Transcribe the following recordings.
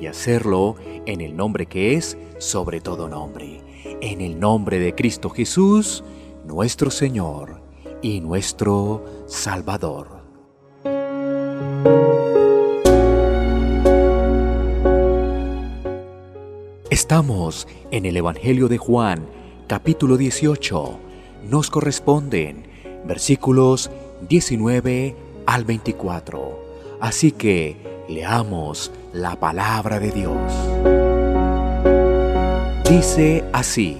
y hacerlo en el nombre que es sobre todo nombre, en el nombre de Cristo Jesús, nuestro Señor y nuestro Salvador. Estamos en el Evangelio de Juan, capítulo 18. Nos corresponden versículos 19 al 24. Así que leamos la palabra de Dios. Dice así,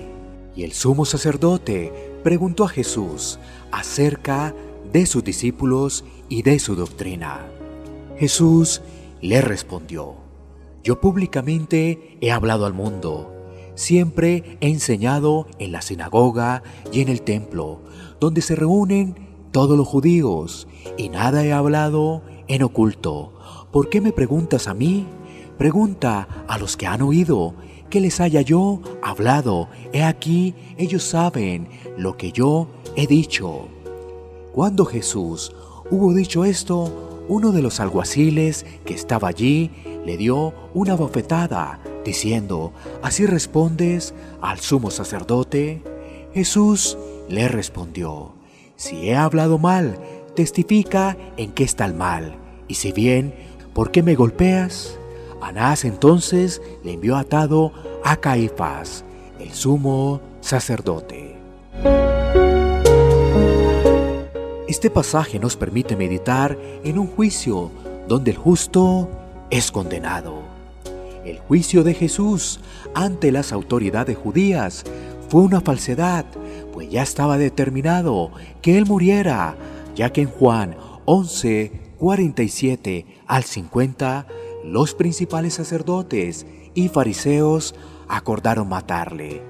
y el sumo sacerdote preguntó a Jesús acerca de sus discípulos y de su doctrina. Jesús le respondió, yo públicamente he hablado al mundo, siempre he enseñado en la sinagoga y en el templo, donde se reúnen todos los judíos, y nada he hablado en oculto. ¿Por qué me preguntas a mí? Pregunta a los que han oído, que les haya yo hablado. He aquí, ellos saben lo que yo he dicho. Cuando Jesús hubo dicho esto, uno de los alguaciles que estaba allí le dio una bofetada, diciendo, ¿así respondes al sumo sacerdote? Jesús le respondió, si he hablado mal, testifica en qué está el mal, y si bien ¿por qué me golpeas? Anás entonces le envió atado a Caifás, el sumo sacerdote. Este pasaje nos permite meditar en un juicio donde el justo es condenado. El juicio de Jesús ante las autoridades judías fue una falsedad, pues ya estaba determinado que él muriera, ya que en Juan 11, 47 al 50, los principales sacerdotes y fariseos acordaron matarle.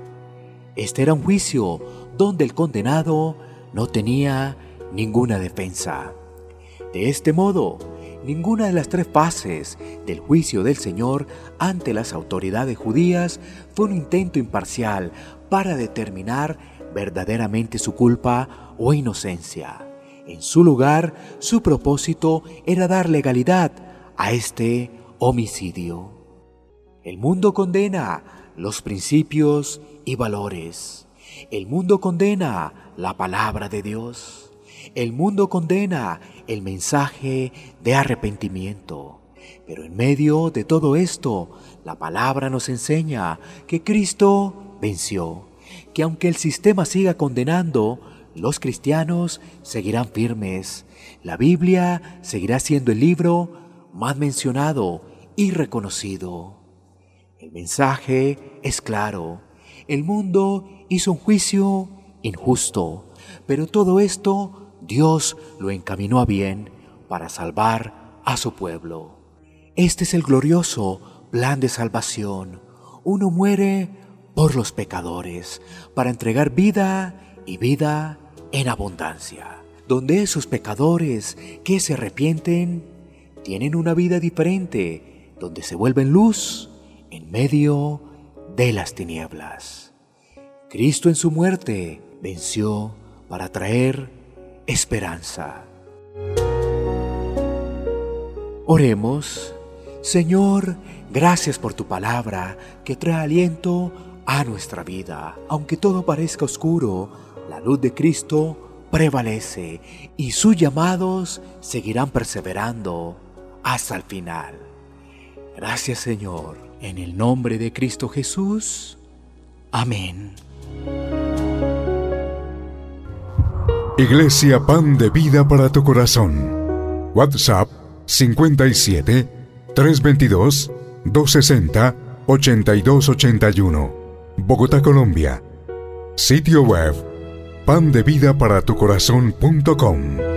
Este era un juicio donde el condenado no tenía ninguna defensa. De este modo, ninguna de las tres fases del juicio del Señor ante las autoridades judías fue un intento imparcial para determinar verdaderamente su culpa o inocencia. En su lugar, su propósito era dar legalidad a este homicidio. El mundo condena los principios y valores. El mundo condena la palabra de Dios. El mundo condena el mensaje de arrepentimiento. Pero en medio de todo esto, la palabra nos enseña que Cristo venció, que aunque el sistema siga condenando, los cristianos seguirán firmes. La Biblia seguirá siendo el libro más mencionado y reconocido. El mensaje es claro. El mundo hizo un juicio injusto, pero todo esto Dios lo encaminó a bien para salvar a su pueblo. Este es el glorioso plan de salvación. Uno muere por los pecadores para entregar vida y vida en abundancia, donde esos pecadores que se arrepienten tienen una vida diferente, donde se vuelven luz en medio de las tinieblas. Cristo en su muerte venció para traer esperanza. Oremos, Señor, gracias por tu palabra que trae aliento a nuestra vida. Aunque todo parezca oscuro, luz de Cristo prevalece y sus llamados seguirán perseverando hasta el final. Gracias Señor, en el nombre de Cristo Jesús. Amén. Iglesia Pan de Vida para tu Corazón. WhatsApp 57 322 260 8281. Bogotá, Colombia. Sitio web pandevidaparatucorazón.com